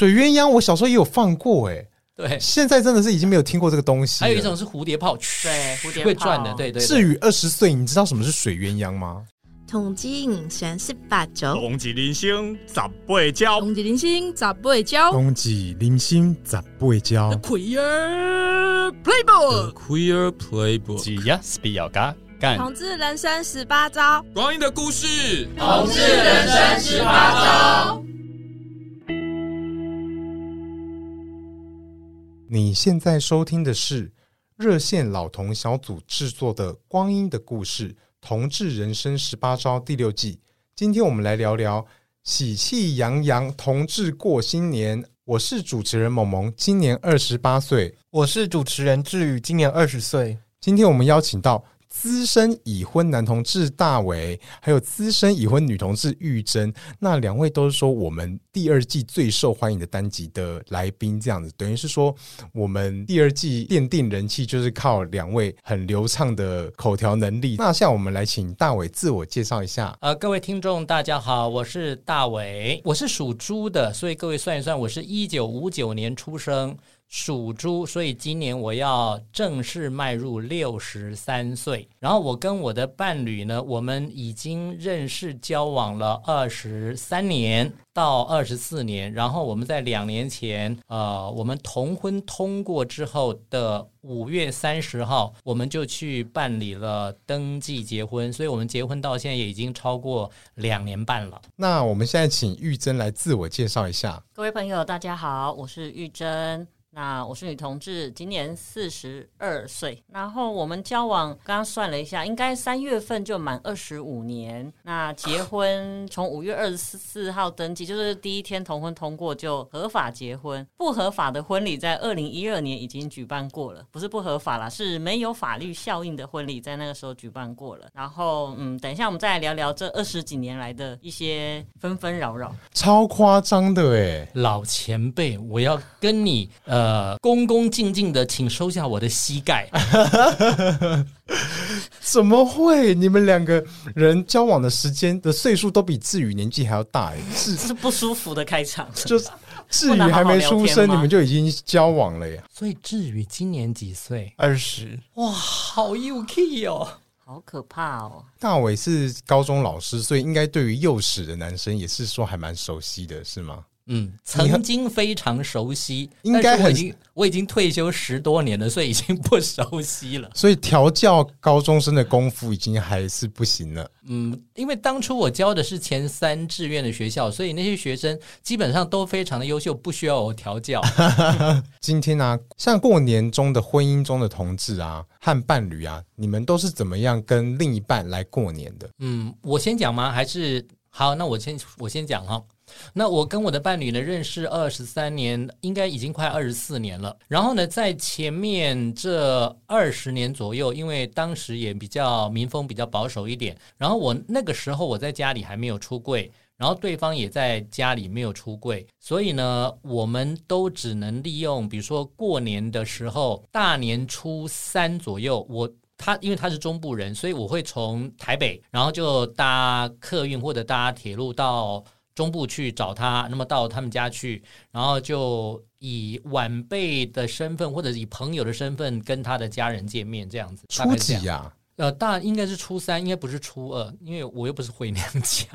水鸳鸯，我小时候也有放过哎、欸。对，现在真的是已经没有听过这个东西。还有一种是蝴蝶炮，对，蝴蝶会转的，对对，对。至于二十岁，你知道什么是水鸳鸯吗？统计人生十八招，统计人生十八招，统计人生十八招，统计人生十八招。The Queer Playbook，The Queer Playbook，只要是比较嘎干。统治人生十八招，光阴的故事，统治人生十八招。你现在收听的是热线老同小组制作的《光阴的故事》。同志人生十八招第六季，今天我们来聊聊喜气洋洋同志过新年。我是主持人萌萌，今年二十八岁；我是主持人志宇，今年二十岁。今天我们邀请到。资深已婚男同志大伟，还有资深已婚女同志玉珍，那两位都是说我们第二季最受欢迎的单集的来宾，这样子等于是说我们第二季奠定人气就是靠两位很流畅的口条能力。那现在我们来请大伟自我介绍一下。呃，各位听众大家好，我是大伟，我是属猪的，所以各位算一算，我是一九五九年出生。属猪，所以今年我要正式迈入六十三岁。然后我跟我的伴侣呢，我们已经认识交往了二十三年到二十四年。然后我们在两年前，呃，我们同婚通过之后的五月三十号，我们就去办理了登记结婚。所以我们结婚到现在也已经超过两年半了。那我们现在请玉珍来自我介绍一下。各位朋友，大家好，我是玉珍。那我是女同志，今年四十二岁。然后我们交往，刚刚算了一下，应该三月份就满二十五年。那结婚从五月二十四号登记，就是第一天同婚通过就合法结婚。不合法的婚礼在二零一二年已经举办过了，不是不合法啦，是没有法律效应的婚礼在那个时候举办过了。然后嗯，等一下我们再来聊聊这二十几年来的一些纷纷扰扰。超夸张的诶，老前辈，我要跟你呃。呃，恭恭敬敬的，请收下我的膝盖。怎么会？你们两个人交往的时间的岁数都比志宇年纪还要大？哎，是是不舒服的开场。就是志宇还没出生，你们就已经交往了呀？所以志宇今年几岁？二十。哇，好幼气哦，好可怕哦。大伟是高中老师，所以应该对于幼齿的男生也是说还蛮熟悉的，是吗？嗯，曾经非常熟悉，应该我已经我已经退休十多年了，所以已经不熟悉了。所以调教高中生的功夫已经还是不行了。嗯，因为当初我教的是前三志愿的学校，所以那些学生基本上都非常的优秀，不需要我调教。今天呢、啊，像过年中的婚姻中的同志啊和伴侣啊，你们都是怎么样跟另一半来过年的？嗯，我先讲吗？还是好？那我先我先讲哈。那我跟我的伴侣呢，认识二十三年，应该已经快二十四年了。然后呢，在前面这二十年左右，因为当时也比较民风比较保守一点，然后我那个时候我在家里还没有出柜，然后对方也在家里没有出柜，所以呢，我们都只能利用，比如说过年的时候，大年初三左右，我他因为他是中部人，所以我会从台北，然后就搭客运或者搭铁路到。中部去找他，那么到他们家去，然后就以晚辈的身份或者以朋友的身份跟他的家人见面，这样子。初几呀、啊？呃，大应该是初三，应该不是初二，因为我又不是回娘家。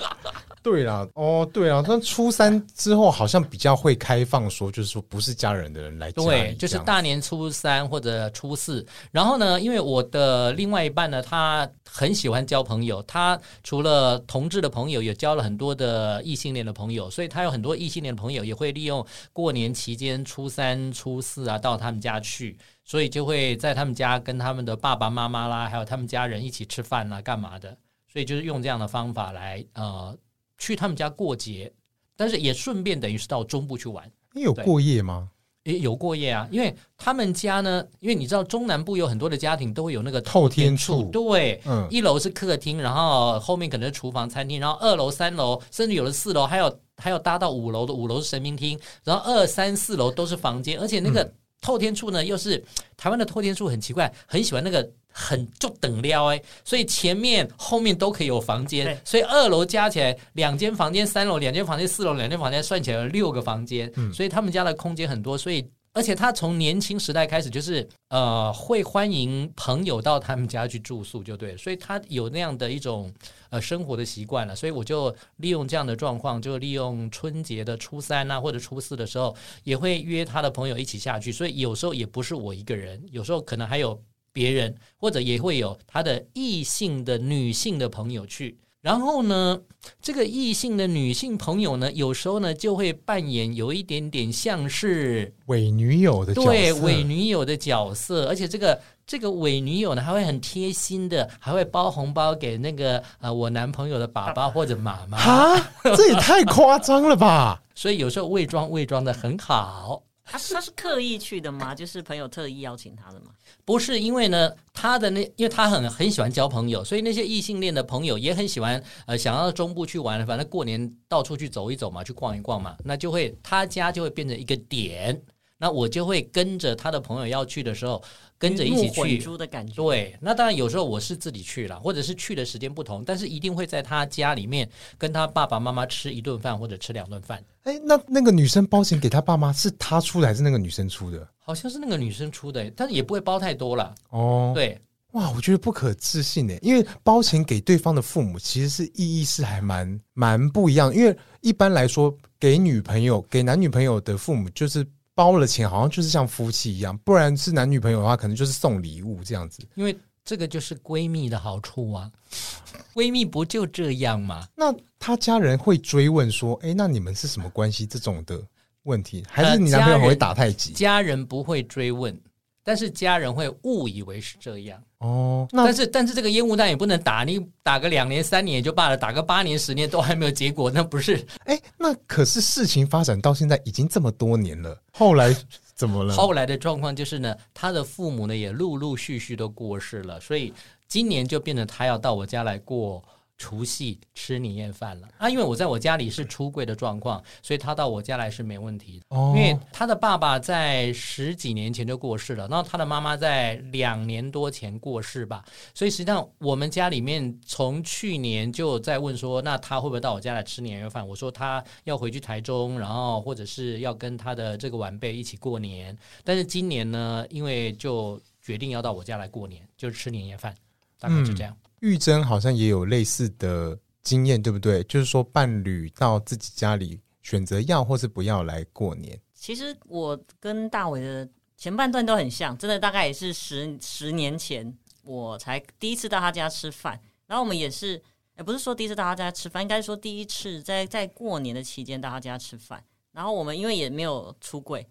对啦，哦，对啊，那初三之后好像比较会开放，说就是说不是家人的人来家。对，就是大年初三或者初四。然后呢，因为我的另外一半呢，他很喜欢交朋友，他除了同志的朋友，也交了很多的异性恋的朋友，所以他有很多异性恋的朋友也会利用过年期间初三、初四啊到他们家去，所以就会在他们家跟他们的爸爸妈妈啦，还有他们家人一起吃饭啦，干嘛的。所以就是用这样的方法来呃。去他们家过节，但是也顺便等于是到中部去玩。你有过夜吗？也有过夜啊，因为他们家呢，因为你知道中南部有很多的家庭都会有那个透天处，对，嗯，一楼是客厅，然后后面可能是厨房、餐厅，然后二楼、三楼，甚至有的四楼还有还有搭到五楼的，五楼是神明厅，然后二三四楼都是房间，而且那个。嗯透天处呢，又是台湾的透天处很奇怪，很喜欢那个很就等撩哎，所以前面后面都可以有房间，所以二楼加起来两间房间，三楼两间房间，四楼两间房间，算起来有六个房间，所以他们家的空间很多，所以。而且他从年轻时代开始就是呃会欢迎朋友到他们家去住宿，就对，所以他有那样的一种呃生活的习惯了。所以我就利用这样的状况，就利用春节的初三啊或者初四的时候，也会约他的朋友一起下去。所以有时候也不是我一个人，有时候可能还有别人，或者也会有他的异性的女性的朋友去。然后呢，这个异性的女性朋友呢，有时候呢就会扮演有一点点像是伪女友的角色，对，伪女友的角色，而且这个这个伪女友呢还会很贴心的，还会包红包给那个呃我男朋友的爸爸或者妈妈啊，这也太夸张了吧！所以有时候伪装伪装的很好。他是他是刻意去的吗？就是朋友特意邀请他的吗？不是，因为呢，他的那，因为他很很喜欢交朋友，所以那些异性恋的朋友也很喜欢，呃，想要中部去玩，反正过年到处去走一走嘛，去逛一逛嘛，那就会他家就会变成一个点，那我就会跟着他的朋友要去的时候。跟着一起去，的感觉对，那当然有时候我是自己去了，或者是去的时间不同，但是一定会在他家里面跟他爸爸妈妈吃一顿饭或者吃两顿饭。哎，那那个女生包钱给他爸妈，是他出的还是那个女生出的？好像是那个女生出的，但是也不会包太多了。哦，对，哇，我觉得不可置信呢，因为包钱给对方的父母，其实是意义是还蛮蛮不一样。因为一般来说，给女朋友、给男女朋友的父母就是。包了钱，好像就是像夫妻一样，不然是男女朋友的话，可能就是送礼物这样子。因为这个就是闺蜜的好处啊，闺蜜不就这样吗？那他家人会追问说：“哎，那你们是什么关系？”这种的问题，还是你男朋友会打太极？呃，家人不会追问。但是家人会误以为是这样哦，但是但是这个烟雾弹也不能打，你打个两年三年也就罢了，打个八年十年都还没有结果，那不是？哎，那可是事情发展到现在已经这么多年了，后来怎么了？后来的状况就是呢，他的父母呢也陆陆续续都过世了，所以今年就变成他要到我家来过。除夕吃年夜饭了啊！因为我在我家里是出柜的状况，所以他到我家来是没问题的。哦，因为他的爸爸在十几年前就过世了，然后他的妈妈在两年多前过世吧，所以实际上我们家里面从去年就在问说，那他会不会到我家来吃年夜饭？我说他要回去台中，然后或者是要跟他的这个晚辈一起过年。但是今年呢，因为就决定要到我家来过年，就是吃年夜饭，大概就这样。嗯玉珍好像也有类似的经验，对不对？就是说，伴侣到自己家里选择要或是不要来过年。其实我跟大伟的前半段都很像，真的大概也是十十年前我才第一次到他家吃饭，然后我们也是，也不是说第一次到他家吃饭，应该说第一次在在过年的期间到他家吃饭。然后我们因为也没有出柜。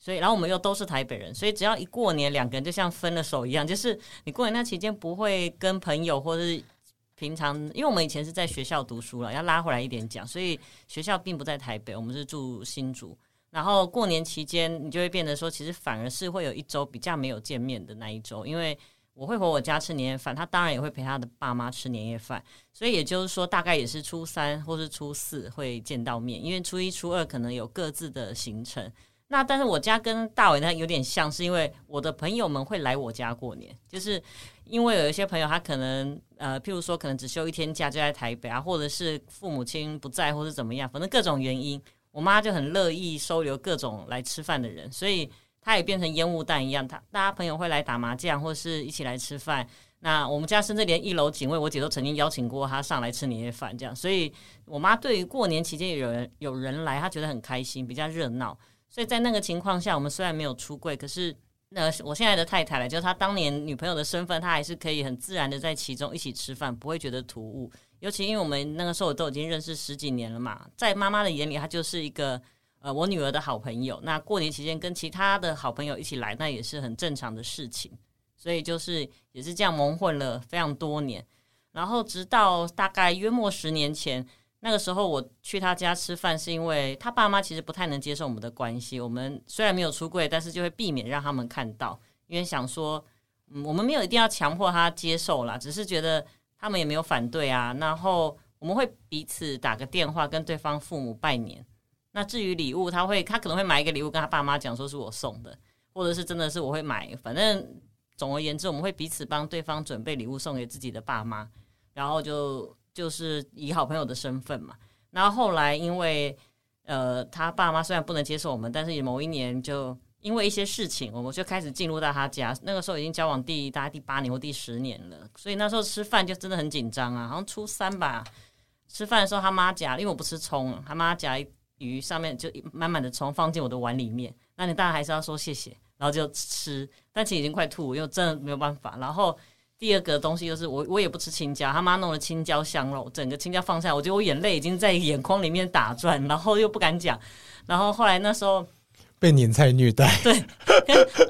所以，然后我们又都是台北人，所以只要一过年，两个人就像分了手一样。就是你过年那期间不会跟朋友，或是平常，因为我们以前是在学校读书了，要拉回来一点讲，所以学校并不在台北，我们是住新竹。然后过年期间，你就会变得说，其实反而是会有一周比较没有见面的那一周，因为我会回我家吃年夜饭，他当然也会陪他的爸妈吃年夜饭，所以也就是说，大概也是初三或是初四会见到面，因为初一、初二可能有各自的行程。那但是我家跟大伟呢有点像，是因为我的朋友们会来我家过年，就是因为有一些朋友他可能呃，譬如说可能只休一天假就在台北啊，或者是父母亲不在或是怎么样，反正各种原因，我妈就很乐意收留各种来吃饭的人，所以他也变成烟雾弹一样，他大家朋友会来打麻将或是一起来吃饭。那我们家甚至连一楼警卫我姐都曾经邀请过他上来吃年夜饭，这样，所以我妈对于过年期间有人有人来，她觉得很开心，比较热闹。所以在那个情况下，我们虽然没有出柜，可是那我现在的太太了，就是她当年女朋友的身份，她还是可以很自然的在其中一起吃饭，不会觉得突兀。尤其因为我们那个时候都已经认识十几年了嘛，在妈妈的眼里，她就是一个呃我女儿的好朋友。那过年期间跟其他的好朋友一起来，那也是很正常的事情。所以就是也是这样蒙混了非常多年，然后直到大概约莫十年前。那个时候我去他家吃饭，是因为他爸妈其实不太能接受我们的关系。我们虽然没有出柜，但是就会避免让他们看到，因为想说，嗯，我们没有一定要强迫他接受啦，只是觉得他们也没有反对啊。然后我们会彼此打个电话跟对方父母拜年。那至于礼物，他会他可能会买一个礼物跟他爸妈讲说是我送的。或者是真的是我会买，反正总而言之，我们会彼此帮对方准备礼物送给自己的爸妈，然后就就是以好朋友的身份嘛。然后后来因为呃他爸妈虽然不能接受我们，但是某一年就因为一些事情，我们就开始进入到他家。那个时候已经交往第大概第八年或第十年了，所以那时候吃饭就真的很紧张啊，好像初三吧。吃饭的时候他妈夹，因为我不吃葱，他妈夹鱼上面就满满的葱放进我的碗里面，那你当然还是要说谢谢，然后就吃，但其实已经快吐，因为真的没有办法。然后第二个东西就是我我也不吃青椒，他妈弄了青椒香肉，整个青椒放下来，我觉得我眼泪已经在眼眶里面打转，然后又不敢讲。然后后来那时候被年菜虐待，对，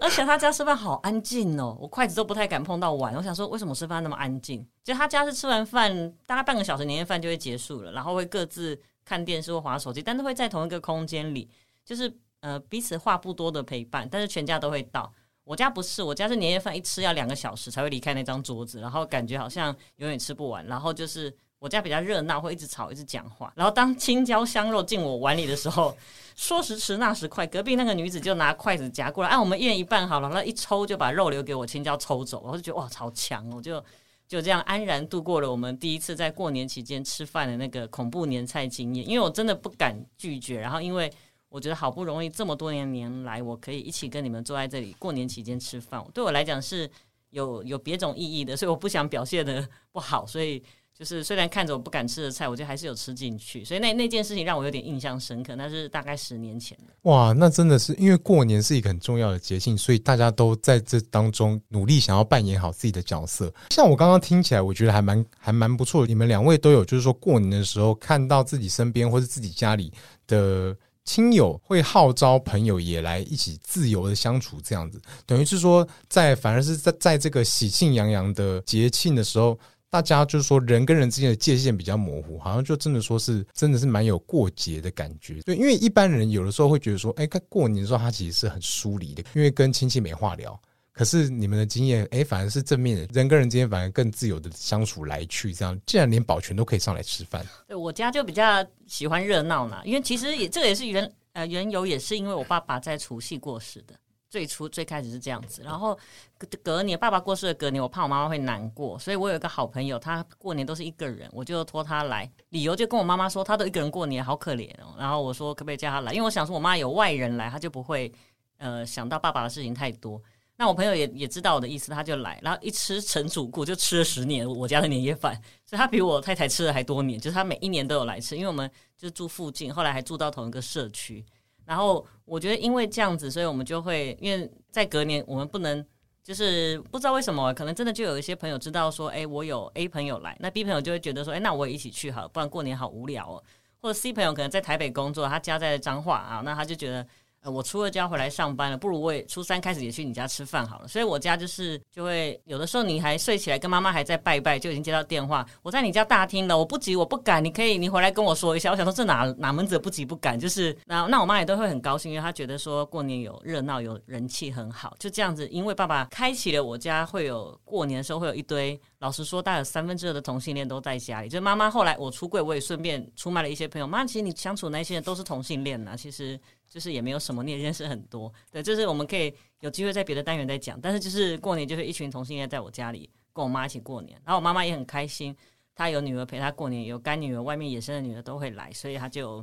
而且他家吃饭好安静哦，我筷子都不太敢碰到碗。我想说，为什么吃饭那么安静？就他家是吃完饭大概半个小时年夜饭就会结束了，然后会各自。看电视或划手机，但是会在同一个空间里，就是呃彼此话不多的陪伴，但是全家都会到。我家不是，我家是年夜饭一吃要两个小时才会离开那张桌子，然后感觉好像永远吃不完。然后就是我家比较热闹，会一直吵，一直讲话。然后当青椒香肉进我碗里的时候，说时迟那时快，隔壁那个女子就拿筷子夹过来，按、啊、我们一人一半好了，然后一抽就把肉留给我，青椒抽走，我就觉得哇超强，我就。就这样安然度过了我们第一次在过年期间吃饭的那个恐怖年菜经验，因为我真的不敢拒绝。然后，因为我觉得好不容易这么多年年来，我可以一起跟你们坐在这里过年期间吃饭，对我来讲是有有别种意义的，所以我不想表现得不好，所以。就是虽然看着我不敢吃的菜，我觉得还是有吃进去，所以那那件事情让我有点印象深刻。那是大概十年前。哇，那真的是因为过年是一个很重要的节庆，所以大家都在这当中努力想要扮演好自己的角色。像我刚刚听起来，我觉得还蛮还蛮不错的。你们两位都有，就是说过年的时候看到自己身边或是自己家里的亲友会号召朋友也来一起自由的相处，这样子等于是说在反而是在在这个喜庆洋洋的节庆的时候。大家就是说，人跟人之间的界限比较模糊，好像就真的说是，真的是蛮有过节的感觉。对，因为一般人有的时候会觉得说，哎，过年的时候他其实是很疏离的，因为跟亲戚没话聊。可是你们的经验，哎，反而是正面的，人跟人之间反而更自由的相处来去，这样，既然连保全都可以上来吃饭。对，我家就比较喜欢热闹呢，因为其实也这个也是原呃缘由，也是因为我爸爸在除夕过世的。最初最开始是这样子，然后隔隔年爸爸过世的隔年，我怕我妈妈会难过，所以我有一个好朋友，他过年都是一个人，我就托他来，理由就跟我妈妈说，他都一个人过年，好可怜哦。然后我说可不可以叫他来，因为我想说我妈有外人来，他就不会呃想到爸爸的事情太多。那我朋友也也知道我的意思，他就来，然后一吃陈主顾，就吃了十年我家的年夜饭，所以他比我太太吃的还多年，就是他每一年都有来吃，因为我们就住附近，后来还住到同一个社区。然后我觉得，因为这样子，所以我们就会，因为在隔年，我们不能，就是不知道为什么，可能真的就有一些朋友知道说，哎，我有 A 朋友来，那 B 朋友就会觉得说，哎，那我也一起去好了，不然过年好无聊哦。或者 C 朋友可能在台北工作，他家在彰化啊，那他就觉得。我初二就要回来上班了，不如我也初三开始也去你家吃饭好了。所以我家就是就会有的时候你还睡起来，跟妈妈还在拜拜，就已经接到电话，我在你家大厅了，我不急，我不赶，你可以你回来跟我说一下。我想说这哪哪门子不急不赶，就是那那我妈也都会很高兴，因为她觉得说过年有热闹有人气很好，就这样子。因为爸爸开启了我家会有过年的时候会有一堆，老实说大概三分之二的同性恋都在家里。就妈妈后来我出柜，我也顺便出卖了一些朋友。妈，其实你相处那些人都是同性恋呐，其实。就是也没有什么，你也认识很多，对，就是我们可以有机会在别的单元再讲。但是就是过年就是一群同性恋在我家里跟我妈一起过年，然后我妈妈也很开心，她有女儿陪她过年，有干女儿，外面野生的女儿都会来，所以她就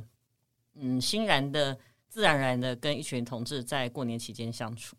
嗯欣然的、自然而然的跟一群同志在过年期间相处。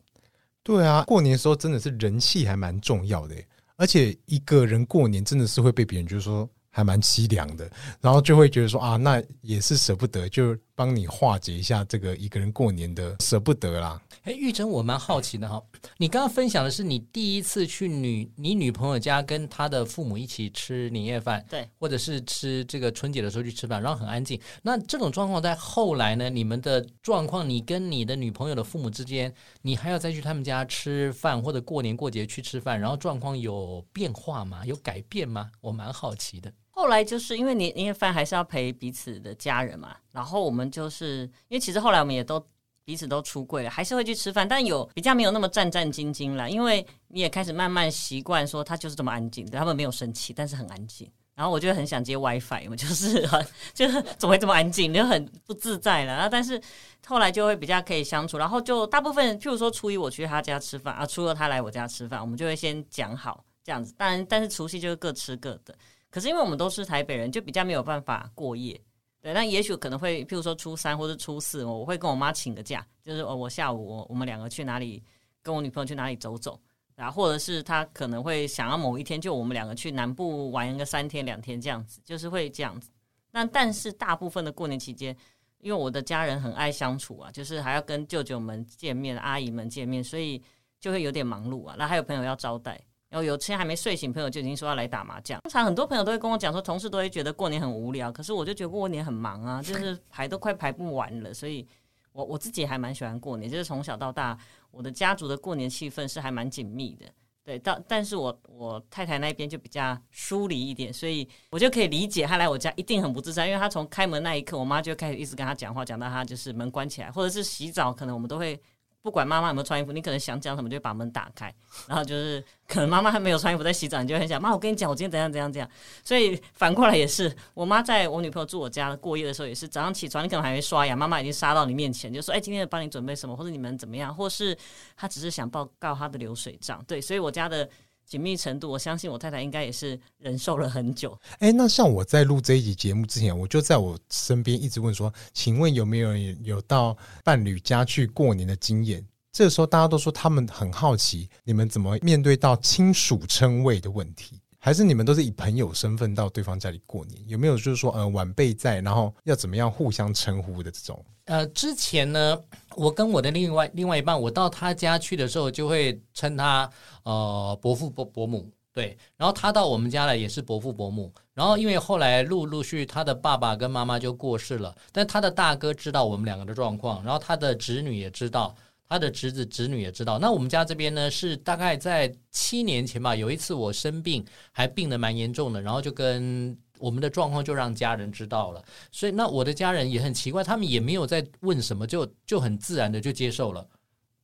对啊，过年的时候真的是人气还蛮重要的，而且一个人过年真的是会被别人就是说还蛮凄凉的，然后就会觉得说啊，那也是舍不得就。帮你化解一下这个一个人过年的舍不得啦。哎，玉珍，我蛮好奇的哈，你刚刚分享的是你第一次去女你女朋友家跟她的父母一起吃年夜饭，对，或者是吃这个春节的时候去吃饭，然后很安静。那这种状况在后来呢？你们的状况，你跟你的女朋友的父母之间，你还要再去他们家吃饭，或者过年过节去吃饭，然后状况有变化吗？有改变吗？我蛮好奇的。后来就是因为年年夜饭还是要陪彼此的家人嘛，然后我们就是因为其实后来我们也都彼此都出柜了，还是会去吃饭，但有比较没有那么战战兢兢了，因为你也开始慢慢习惯说他就是这么安静，对他们没有生气，但是很安静，然后我就很想接 WiFi，我就是很就是怎么会这么安静，就很不自在了。然后但是后来就会比较可以相处，然后就大部分，譬如说初一我去他家吃饭啊，初二他来我家吃饭，我们就会先讲好这样子。当然，但是除夕就是各吃各的。可是因为我们都是台北人，就比较没有办法过夜。对，那也许可能会譬如说初三或者初四，我会跟我妈请个假，就是我我下午我我们两个去哪里，跟我女朋友去哪里走走。啊，或者是他可能会想要某一天就我们两个去南部玩一个三天两天这样子，就是会这样子。那但是大部分的过年期间，因为我的家人很爱相处啊，就是还要跟舅舅们见面、阿姨们见面，所以就会有点忙碌啊。那还有朋友要招待，然后有些还没睡醒，朋友就已经说要来打麻将。通常很多朋友都会跟我讲说，同事都会觉得过年很无聊，可是我就觉得过年很忙啊，就 是排都快排不完了，所以。我我自己还蛮喜欢过年，就是从小到大，我的家族的过年气氛是还蛮紧密的。对，但但是我我太太那边就比较疏离一点，所以我就可以理解她来我家一定很不自在，因为她从开门那一刻，我妈就开始一直跟她讲话，讲到她就是门关起来，或者是洗澡，可能我们都会。不管妈妈有没有穿衣服，你可能想讲什么，就把门打开，然后就是可能妈妈还没有穿衣服在洗澡，你就很想妈，我跟你讲，我今天怎样怎样怎样。所以反过来也是，我妈在我女朋友住我家过夜的时候，也是早上起床，你可能还没刷牙，妈妈已经杀到你面前，就说：“哎，今天帮你准备什么，或者你们怎么样？”或是她只是想报告她的流水账。对，所以我家的。紧密程度，我相信我太太应该也是忍受了很久。哎，那像我在录这一集节目之前，我就在我身边一直问说：“请问有没有人有到伴侣家去过年的经验？”这个时候大家都说他们很好奇，你们怎么面对到亲属称谓的问题？还是你们都是以朋友身份到对方家里过年？有没有就是说，呃，晚辈在，然后要怎么样互相称呼的这种？呃，之前呢，我跟我的另外另外一半，我到他家去的时候，就会称他呃伯父伯伯母，对。然后他到我们家来也是伯父伯母。然后因为后来陆陆续他的爸爸跟妈妈就过世了，但他的大哥知道我们两个的状况，然后他的侄女也知道，他的侄子侄女也知道。那我们家这边呢，是大概在七年前吧，有一次我生病，还病得蛮严重的，然后就跟。我们的状况就让家人知道了，所以那我的家人也很奇怪，他们也没有在问什么，就就很自然的就接受了，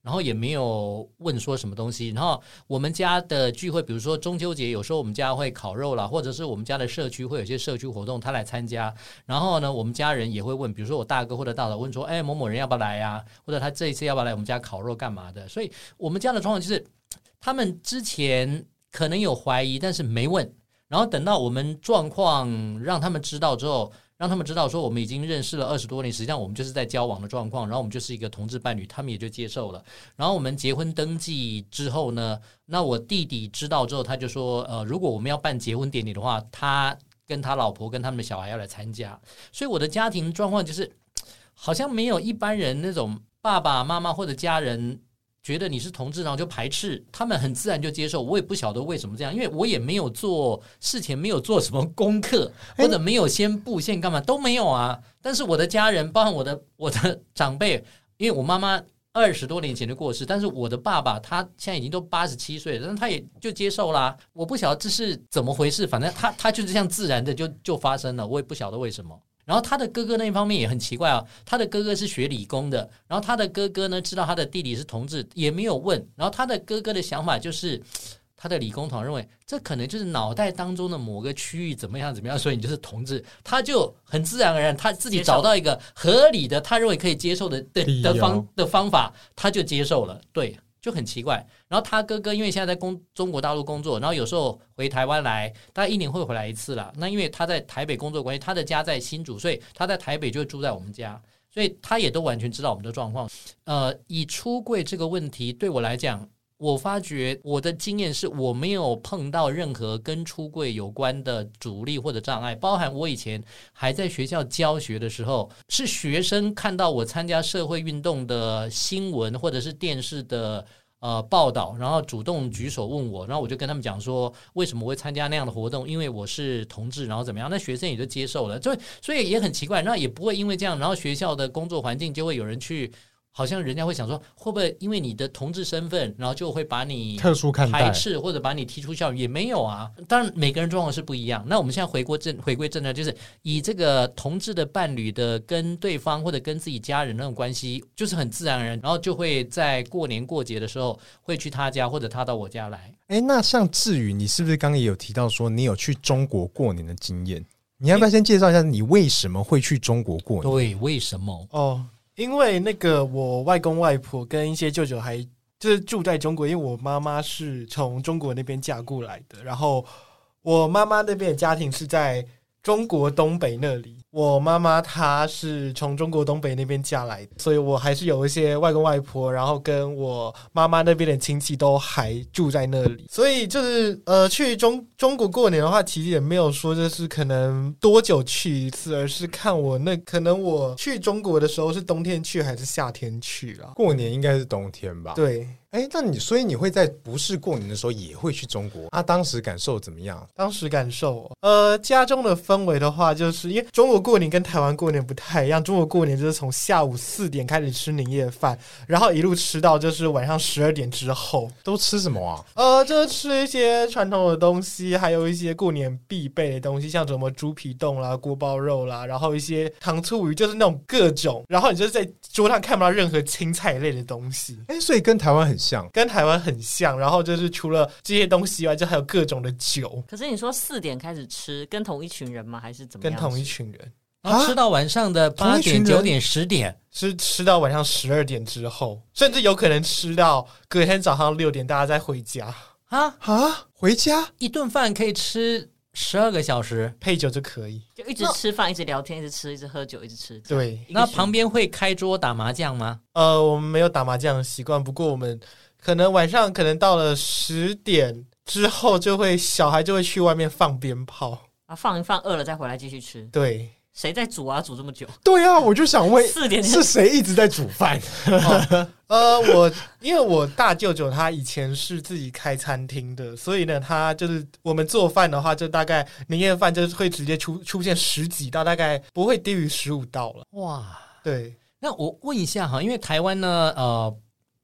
然后也没有问说什么东西。然后我们家的聚会，比如说中秋节，有时候我们家会烤肉啦，或者是我们家的社区会有些社区活动，他来参加。然后呢，我们家人也会问，比如说我大哥或者大嫂问说：“哎，某某人要不要来呀？或者他这一次要不要来我们家烤肉干嘛的？”所以我们家的状况就是，他们之前可能有怀疑，但是没问。然后等到我们状况让他们知道之后，让他们知道说我们已经认识了二十多年，实际上我们就是在交往的状况，然后我们就是一个同志伴侣，他们也就接受了。然后我们结婚登记之后呢，那我弟弟知道之后，他就说，呃，如果我们要办结婚典礼的话，他跟他老婆跟他们的小孩要来参加。所以我的家庭状况就是，好像没有一般人那种爸爸妈妈或者家人。觉得你是同志，然后就排斥，他们很自然就接受。我也不晓得为什么这样，因为我也没有做事前没有做什么功课，或者没有先布线干嘛都没有啊。但是我的家人，包括我的我的长辈，因为我妈妈二十多年前就过世，但是我的爸爸他现在已经都八十七岁了，但是他也就接受啦。我不晓得这是怎么回事，反正他他就是这样自然的就就发生了，我也不晓得为什么。然后他的哥哥那一方面也很奇怪啊，他的哥哥是学理工的，然后他的哥哥呢知道他的弟弟是同志，也没有问。然后他的哥哥的想法就是，他的理工团认为这可能就是脑袋当中的某个区域怎么样怎么样，所以你就是同志，他就很自然而然他自己找到一个合理的他认为可以接受的的的方的方法，他就接受了，对。就很奇怪，然后他哥哥因为现在在工中国大陆工作，然后有时候回台湾来，大概一年会回来一次了。那因为他在台北工作关系，他的家在新竹，所以他在台北就住在我们家，所以他也都完全知道我们的状况。呃，以出柜这个问题对我来讲，我发觉我的经验是我没有碰到任何跟出柜有关的阻力或者障碍，包含我以前还在学校教学的时候，是学生看到我参加社会运动的新闻或者是电视的。呃，报道，然后主动举手问我，然后我就跟他们讲说，为什么会参加那样的活动？因为我是同志，然后怎么样？那学生也就接受了，就所以也很奇怪，那也不会因为这样，然后学校的工作环境就会有人去好像人家会想说，会不会因为你的同志身份，然后就会把你特殊看待排斥，或者把你踢出校园？也没有啊。当然，每个人状况是不一样。那我们现在回归正回归正常，就是以这个同志的伴侣的跟对方或者跟自己家人那种关系，就是很自然而然，然后就会在过年过节的时候会去他家，或者他到我家来。哎，那像志宇，你是不是刚刚也有提到说你有去中国过年的经验？你要不要先介绍一下你为什么会去中国过年？对，为什么？哦。因为那个我外公外婆跟一些舅舅还就是住在中国，因为我妈妈是从中国那边嫁过来的，然后我妈妈那边的家庭是在中国东北那里。我妈妈她是从中国东北那边嫁来的，所以我还是有一些外公外婆，然后跟我妈妈那边的亲戚都还住在那里，所以就是呃，去中中国过年的话，其实也没有说就是可能多久去一次，而是看我那可能我去中国的时候是冬天去还是夏天去了。过年应该是冬天吧？对。哎，那你所以你会在不是过年的时候也会去中国？啊，当时感受怎么样？当时感受，呃，家中的氛围的话，就是因为中国过年跟台湾过年不太一样。中国过年就是从下午四点开始吃年夜饭，然后一路吃到就是晚上十二点之后。都吃什么啊？呃，就是吃一些传统的东西，还有一些过年必备的东西，像什么猪皮冻啦、锅包肉啦，然后一些糖醋鱼，就是那种各种。然后你就是在桌上看不到任何青菜类的东西。哎，所以跟台湾很像，跟台湾很像，然后就是除了这些东西以外，就还有各种的酒。可是你说四点开始吃，跟同一群人吗？还是怎么样？跟同一群人，然后吃到晚上的八点、九点、十点，吃吃到晚上十二点之后，甚至有可能吃到隔天早上六点，大家再回家啊啊！回家一顿饭可以吃十二个小时，配酒就可以，就一直吃饭，一直聊天，一直吃，一直喝酒，一直吃。对，那旁边会开桌打麻将吗？呃，我们没有打麻将的习惯，不过我们。可能晚上可能到了十点之后，就会小孩就会去外面放鞭炮啊，放一放，饿了再回来继续吃。对，谁在煮啊？煮这么久？对啊，我就想问，四点是谁一直在煮饭？哦、呃，我因为我大舅舅他以前是自己开餐厅的，所以呢，他就是我们做饭的话，就大概年夜饭就是会直接出出现十几道，大概不会低于十五道了。哇，对，那我问一下哈，因为台湾呢，呃。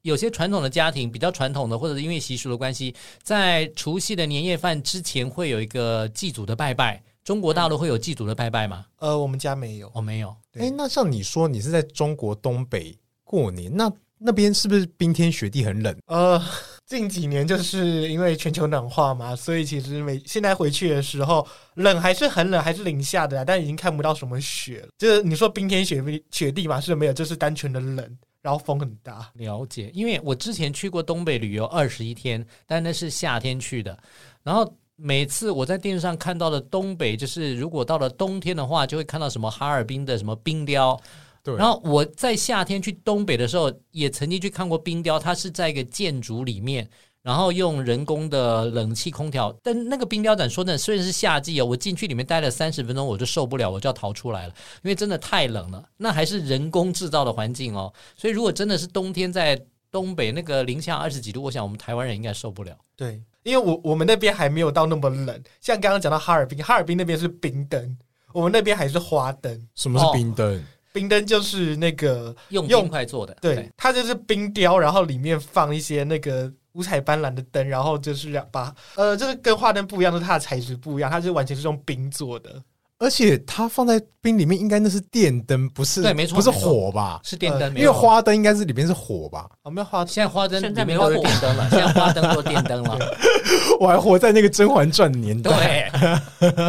有些传统的家庭比较传统的，或者是因为习俗的关系，在除夕的年夜饭之前会有一个祭祖的拜拜。中国大陆会有祭祖的拜拜吗？呃，我们家没有，哦，没有。诶，那像你说你是在中国东北过年，那那边是不是冰天雪地很冷？呃，近几年就是因为全球暖化嘛，所以其实每现在回去的时候，冷还是很冷，还是零下的，但已经看不到什么雪了。就是你说冰天雪地雪地嘛，是没有，就是单纯的冷。然后风很大，了解。因为我之前去过东北旅游二十一天，但那是夏天去的。然后每次我在电视上看到的东北，就是如果到了冬天的话，就会看到什么哈尔滨的什么冰雕。对。然后我在夏天去东北的时候，也曾经去看过冰雕，它是在一个建筑里面。然后用人工的冷气空调，但那个冰雕展说真的，虽然是夏季哦，我进去里面待了三十分钟，我就受不了，我就要逃出来了，因为真的太冷了。那还是人工制造的环境哦，所以如果真的是冬天在东北那个零下二十几度，我想我们台湾人应该受不了。对，因为我我们那边还没有到那么冷，像刚刚讲到哈尔滨，哈尔滨那边是冰灯，我们那边还是花灯。什么是冰灯？哦，冰灯就是那个用冰块做的，对，对，它就是冰雕，然后里面放一些那个。五彩斑斓的灯，然后就是把呃，就是跟花灯不一样，就是它的材质不一样，它是完全是用冰做的，而且它放在冰里面，应该那是电灯，不是？对，没错，不是火吧？是电灯，呃、因为花灯应该是里面是火吧？我们花现在花灯现在没有电灯了，现在花灯做电灯了。我还活在那个《甄嬛传》年代，对，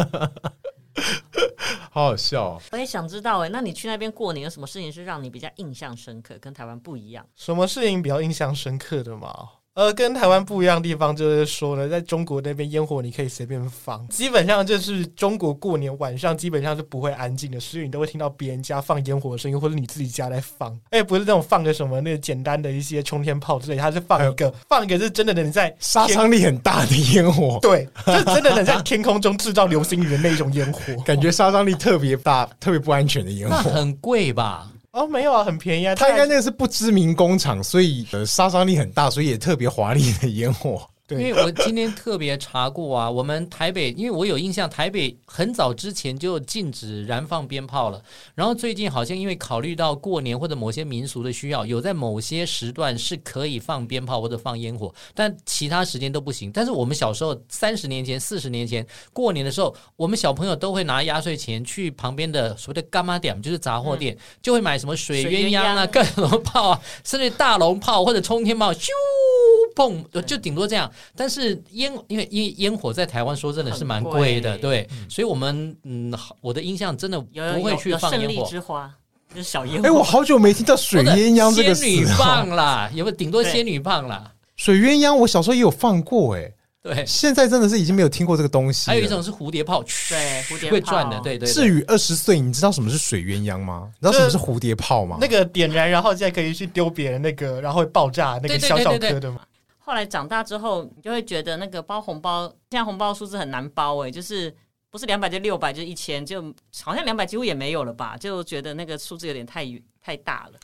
好好笑、哦。我也想知道哎，那你去那边过年有什么事情是让你比较印象深刻，跟台湾不一样？什么事情比较印象深刻的吗？呃，跟台湾不一样的地方就是说呢，在中国那边烟火你可以随便放，基本上就是中国过年晚上基本上是不会安静的，所以你都会听到别人家放烟火的声音，或者你自己家在放。哎，不是那种放个什么那个简单的一些冲天炮之类，它是放一个放一个是真的能在杀伤力很大的烟火，对，就是真的能在天空中制造流星雨的那种烟火，感觉杀伤力特别大、特别不安全的烟火，那很贵吧？哦，没有啊，很便宜啊。他应该那个是不知名工厂，所以呃杀伤力很大，所以也特别华丽的烟火。因为我今天特别查过啊，我们台北，因为我有印象，台北很早之前就禁止燃放鞭炮了。然后最近好像因为考虑到过年或者某些民俗的需要，有在某些时段是可以放鞭炮或者放烟火，但其他时间都不行。但是我们小时候三十年前、四十年前过年的时候，我们小朋友都会拿压岁钱去旁边的所谓的干妈店，就是杂货店，嗯、就会买什么水鸳鸯啊、各种炮啊，甚至大龙炮或者冲天炮，咻砰，就顶多这样。但是烟，因为因为烟火在台湾说真的是蛮贵的，对，嗯、所以我们嗯，我的印象真的不会去放烟火。之花，就是小烟火。哎，我好久没听到水鸳鸯这个仙女棒啦，有没有？顶多仙女棒啦。水鸳鸯，我小时候也有放过，哎，对，现在真的是已经没有听过这个东西。还有一种是蝴蝶炮，对，蝴蝶会转的，对对，对。至于二十岁，你知道什么是水鸳鸯吗？你知道什么是蝴蝶炮吗？那个点燃，然后现在可以去丢别人那个，然后会爆炸那个小小颗的吗？后来长大之后，你就会觉得那个包红包，现在红包数字很难包诶、欸，就是不是两百就六百，就一千，就好像两百几乎也没有了吧？就觉得那个数字有点太太大了。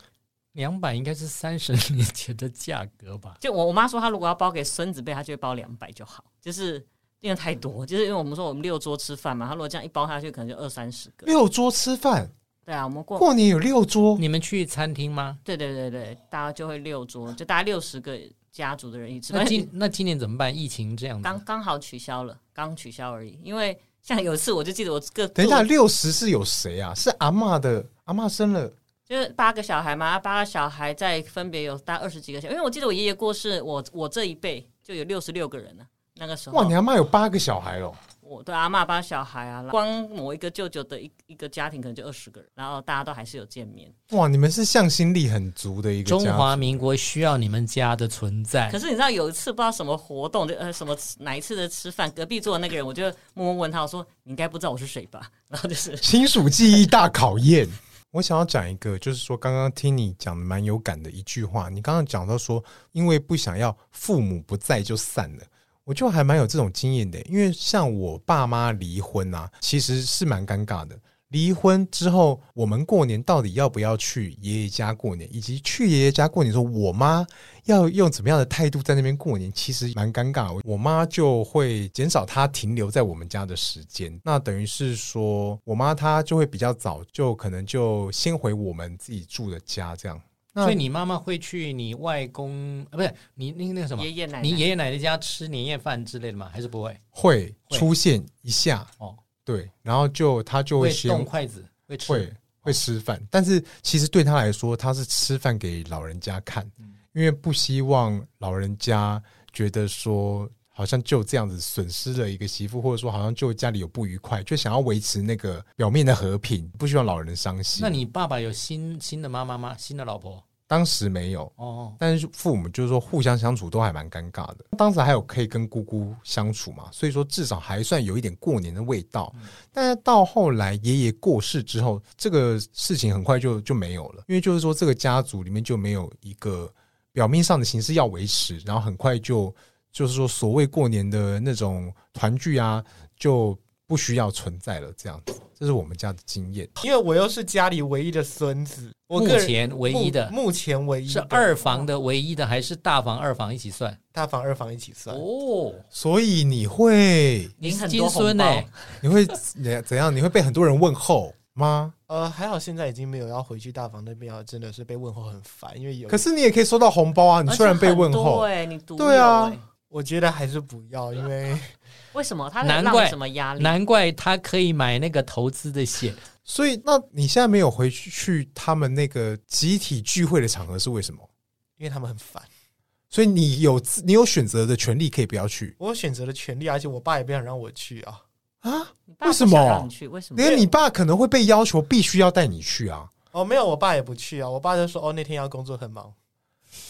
两百应该是三十年前的价格吧？就我我妈说，她如果要包给孙子辈，她就会包两百就好，就是因为太多，就是因为我们说我们六桌吃饭嘛，她如果这样一包下去，可能就二三十个。六桌吃饭？对啊，我们过过年有六桌，你们去餐厅吗？对对对对，大家就会六桌，就大概六十个。家族的人一直。那今 那今年怎么办？疫情这样子，刚刚好取消了，刚取消而已。因为像有一次，我就记得我个等一下六十是有谁啊？是阿嬷的阿嬷生了，就是八个小孩嘛，八个小孩再分别有大概二十几个小孩。因为我记得我爷爷过世，我我这一辈就有六十六个人了。那个时候，哇，你阿妈有八个小孩了。我对阿妈八小孩啊，光某一个舅舅的一一个家庭可能就二十个人，然后大家都还是有见面。哇，你们是向心力很足的一个中华民国需要你们家的存在。可是你知道有一次不知道什么活动，就呃什么哪一次的吃饭，隔壁桌的那个人，我就默默问他，我说你应该不知道我是谁吧？然后就是亲属记忆大考验。我想要讲一个，就是说刚刚听你讲的蛮有感的一句话，你刚刚讲到说，因为不想要父母不在就散了。我就还蛮有这种经验的，因为像我爸妈离婚啊，其实是蛮尴尬的。离婚之后，我们过年到底要不要去爷爷家过年，以及去爷爷家过年的时候，我妈要用怎么样的态度在那边过年，其实蛮尴尬。我妈就会减少她停留在我们家的时间，那等于是说，我妈她就会比较早，就可能就先回我们自己住的家这样。所以你妈妈会去你外公啊，不是你那个那个什么爷爷奶奶，你爷爷奶奶家吃年夜饭之类的吗？还是不会？会出现一下。哦，对，然后就他就会先动筷子，会吃。会会吃饭，但是其实对他来说，他是吃饭给老人家看，因为不希望老人家觉得说好像就这样子损失了一个媳妇，或者说好像就家里有不愉快，就想要维持那个表面的和平，不希望老人伤心。那你爸爸有新新的妈妈吗？新的老婆？当时没有哦，但是父母就是说互相相处都还蛮尴尬的。当时还有可以跟姑姑相处嘛，所以说至少还算有一点过年的味道。但是到后来爷爷过世之后，这个事情很快就就没有了，因为就是说这个家族里面就没有一个表面上的形式要维持，然后很快就就是说所谓过年的那种团聚啊，就不需要存在了。这样子，这是我们家的经验。因为我又是家里唯一的孙子。我目前唯一的，目前唯一是二房的唯一的，还是大房二房一起算？大房二房一起算哦。所以你会，你是金孙呢？你会怎怎样？你会被很多人问候吗？呃，还好现在已经没有要回去大房那边要，真的是被问候很烦，因为有。可是你也可以收到红包啊！你虽然被问候，对，你对啊，我觉得还是不要，因为 为什么他难怪什么压力？难怪他可以买那个投资的险。所以，那你现在没有回去去他们那个集体聚会的场合是为什么？因为他们很烦。所以你有你有选择的权利，可以不要去。我有选择的权利，而且我爸也不想让我去啊啊！为什么？为什么？因为你爸可能会被要求必须要带你去啊。哦，没有，我爸也不去啊。我爸就说：“哦，那天要工作很忙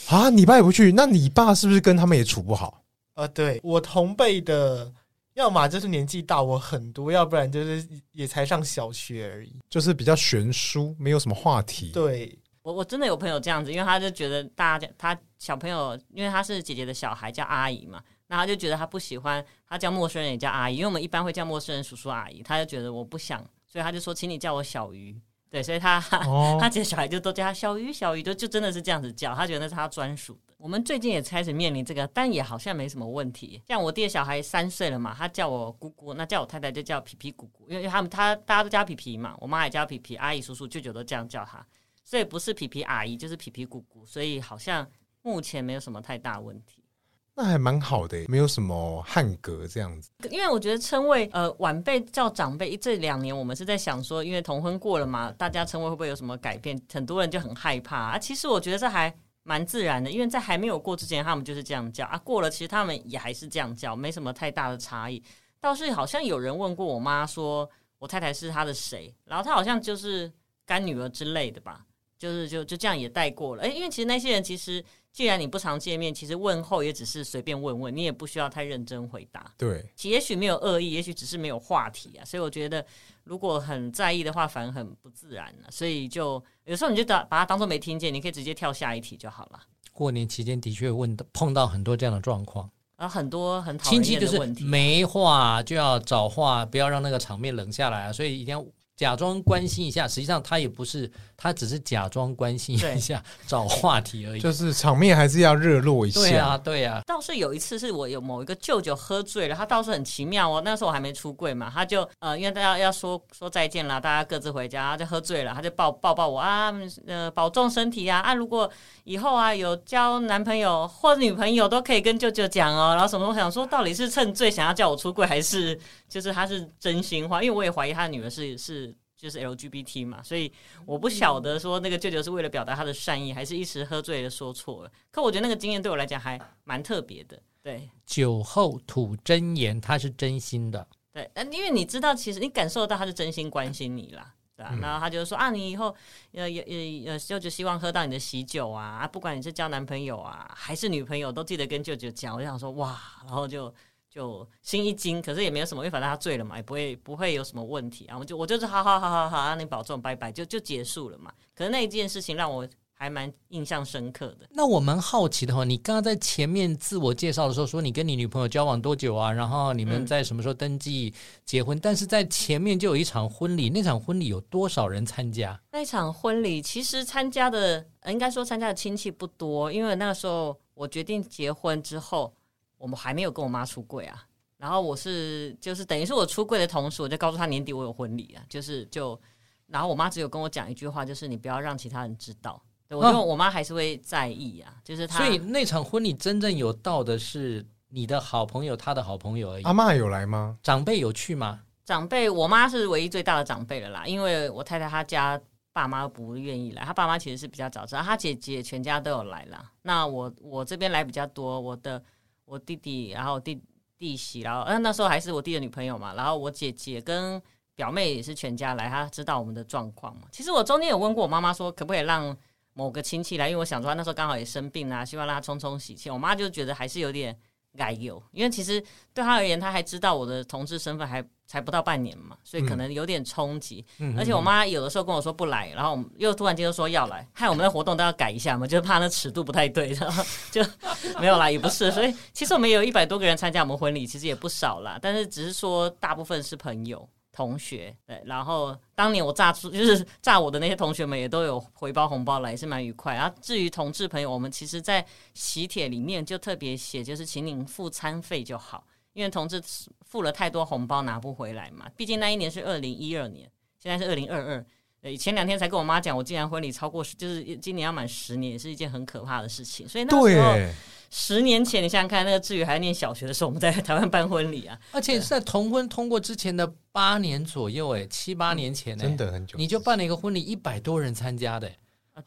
啊。”你爸也不去，那你爸是不是跟他们也处不好？啊，对，我同辈的。要么就是年纪大我很多，要不然就是也才上小学而已，就是比较悬殊，没有什么话题。对，我我真的有朋友这样子，因为他就觉得大家他小朋友，因为他是姐姐的小孩叫阿姨嘛，那他就觉得他不喜欢他叫陌生人也叫阿姨，因为我们一般会叫陌生人叔叔阿姨，他就觉得我不想，所以他就说，请你叫我小鱼。对，所以他、哦、他几个小孩就都叫他小鱼，小鱼就就真的是这样子叫，他觉得那是他专属的。我们最近也开始面临这个，但也好像没什么问题。像我弟的小孩三岁了嘛，他叫我姑姑，那叫我太太就叫皮皮姑姑，因为他们他大家都叫皮皮嘛，我妈也叫皮皮，阿姨、叔叔、舅舅都这样叫他，所以不是皮皮阿姨就是皮皮姑姑，所以好像目前没有什么太大问题。那还蛮好的，没有什么汉格这样子。因为我觉得称谓，呃，晚辈叫长辈，这两年我们是在想说，因为同婚过了嘛，大家称谓会不会有什么改变？很多人就很害怕啊。其实我觉得这还蛮自然的，因为在还没有过之前，他们就是这样叫啊。过了，其实他们也还是这样叫，没什么太大的差异。倒是好像有人问过我妈，说我太太是她的谁，然后她好像就是干女儿之类的吧，就是就就这样也带过了。诶，因为其实那些人其实。既然你不常见面，其实问候也只是随便问问，你也不需要太认真回答。对，其也许没有恶意，也许只是没有话题啊。所以我觉得，如果很在意的话，反而很不自然了啊。所以就有时候你就把把它当做没听见，你可以直接跳下一题就好了。过年期间的确问碰到很多这样的状况，然后很多很讨厌的问题。亲戚就是没话就要找话，不要让那个场面冷下来啊。所以一定要。假装关心一下，实际上他也不是，他只是假装关心一下，找话题而已。就是场面还是要热络一下。对啊，对啊。倒是有一次是我有某一个舅舅喝醉了，他倒是很奇妙哦。那时候我还没出柜嘛，他就呃，因为大家要说说再见啦，大家各自回家，他就喝醉了，他就抱抱抱我啊，呃，保重身体啊啊！如果以后啊有交男朋友或女朋友，都可以跟舅舅讲哦。然后什么？我想说，到底是趁醉想要叫我出柜，还是就是他是真心话？因为我也怀疑他的女儿是是。就是 LGBT 嘛，所以我不晓得说那个舅舅是为了表达他的善意，还是一时喝醉了说错了。可我觉得那个经验对我来讲还蛮特别的。对，酒后吐真言，他是真心的。对，那因为你知道，其实你感受到他是真心关心你啦，对吧？然后他就说啊，你以后呃呃呃，舅舅希望喝到你的喜酒啊，啊，不管你是交男朋友啊还是女朋友，都记得跟舅舅讲。我就想说哇，然后就。就心一惊，可是也没有什么，因为反正他醉了嘛，也不会不会有什么问题啊。我就我就是好好好好好，让你保重，拜拜，就就结束了嘛。可是那一件事情让我还蛮印象深刻的。那我蛮好奇的话，你刚刚在前面自我介绍的时候说你跟你女朋友交往多久啊？然后你们在什么时候登记结婚？嗯、但是在前面就有一场婚礼，那场婚礼有多少人参加？那场婚礼其实参加的，应该说参加的亲戚不多，因为那个时候我决定结婚之后。我们还没有跟我妈出柜啊，然后我是就是等于是我出柜的同时，我就告诉她年底我有婚礼啊，就是就，然后我妈只有跟我讲一句话，就是你不要让其他人知道，对，我因为我妈还是会在意啊，就是她。所以那场婚礼真正有到的是你的好朋友，他的好朋友而已。阿嬷有来吗？长辈有去吗？长辈，我妈是唯一最大的长辈了啦，因为我太太她家爸妈不愿意来，她爸妈其实是比较早知道，她姐姐全家都有来啦。那我我这边来比较多，我的。我弟弟，然后弟弟媳，然后嗯，那时候还是我弟的女朋友嘛，然后我姐姐跟表妹也是全家来，她知道我们的状况嘛。其实我中间有问过我妈妈说，可不可以让某个亲戚来，因为我想说那时候刚好也生病啊，希望让她冲冲喜气。我妈就觉得还是有点。该有，因为其实对他而言，他还知道我的同志身份还才不到半年嘛，所以可能有点冲击。嗯、而且我妈有的时候跟我说不来，然后又突然间又说要来，害我们的活动都要改一下嘛，就是怕那尺度不太对，然后 就没有啦也不是。所以其实我们也有一百多个人参加我们婚礼，其实也不少啦，但是只是说大部分是朋友。同学，对，然后当年我炸出 就是炸我的那些同学们也都有回包红包来，也是蛮愉快。然后至于同志朋友，我们其实在喜帖里面就特别写，就是请您付餐费就好，因为同志付了太多红包拿不回来嘛。毕竟那一年是二零一二年，现在是二零二二。对，前两天才跟我妈讲，我竟然婚礼超过，就是今年要满十年，也是一件很可怕的事情。所以那时候十年前，你想想看，那个志宇还念小学的时候，我们在台湾办婚礼啊，而且是在同婚通过之前的八年左右，哎，七八年前，真的很久，你就办了一个婚礼，一百多人参加的，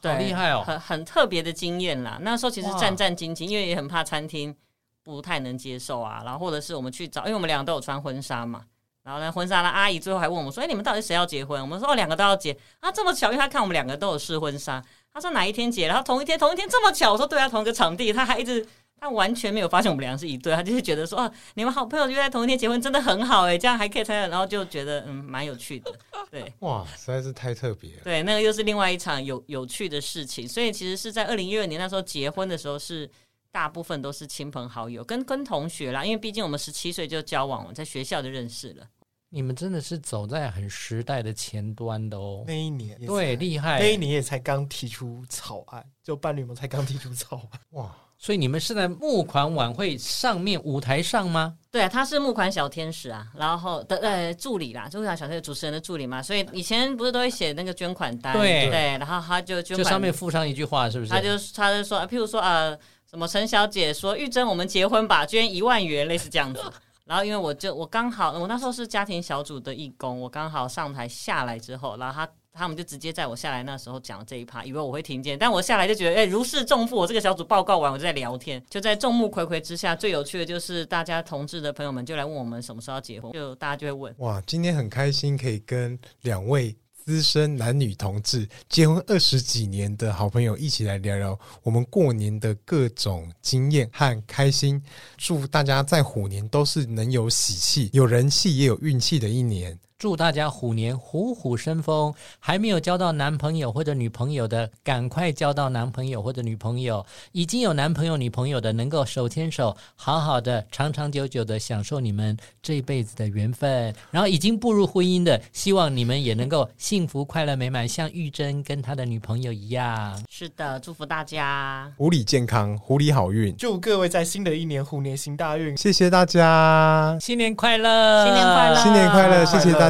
对，好厉害哦，很很特别的经验啦。那时候其实战战兢兢，因为也很怕餐厅不太能接受啊，然后或者是我们去找，因为我们两个都有穿婚纱嘛。然后呢，婚纱的阿姨最后还问我们说：“哎，你们到底谁要结婚？”我们说：“哦，两个都要结。”啊，这么巧，因为他看我们两个都有试婚纱，他说哪一天结？然后同一天，同一天这么巧，我说对啊，同一个场地。他还一直，他完全没有发现我们两个是一对，他就是觉得说：“啊，你们好朋友就在同一天结婚，真的很好哎，这样还可以参加。”然后就觉得嗯，蛮有趣的。对，哇，实在是太特别了。对，那个又是另外一场有有趣的事情。所以其实是在二零一二年那时候结婚的时候，是大部分都是亲朋好友跟跟同学啦，因为毕竟我们十七岁就交往了，在学校就认识了。你们真的是走在很时代的前端的哦。那一年，对，厉害。那一年也才刚提出草案，就伴侣们才刚提出草案。哇！所以你们是在募款晚会上面舞台上吗？对啊，他是募款小天使啊，然后的呃助理啦，就是小天使主持人的助理嘛。所以以前不是都会写那个捐款单，对对，然后他就捐款，就上面附上一句话，是不是？他就他就说，譬如说呃，什么陈小姐说玉珍，我们结婚吧，捐一万元，类似这样子。然后因为我就我刚好我那时候是家庭小组的义工，我刚好上台下来之后，然后他。他们就直接在我下来那时候讲这一趴，以为我会听见，但我下来就觉得，哎，如释重负。我这个小组报告完，我就在聊天，就在众目睽睽之下，最有趣的就是大家同志的朋友们就来问我们什么时候结婚，就大家就会问。哇，今天很开心可以跟两位资深男女同志结婚二十几年的好朋友一起来聊聊我们过年的各种经验和开心。祝大家在虎年都是能有喜气、有人气也有运气的一年。祝大家虎年虎虎生风！还没有交到男朋友或者女朋友的，赶快交到男朋友或者女朋友；已经有男朋友女朋友的，能够手牵手，好好的、长长久久的享受你们这辈子的缘分。然后已经步入婚姻的，希望你们也能够幸福、快乐、美满，像玉珍跟他的女朋友一样。是的，祝福大家虎里健康，虎里好运。祝各位在新的一年虎年行大运！谢谢大家，新年快乐！新年快乐！新年快乐！谢谢大家。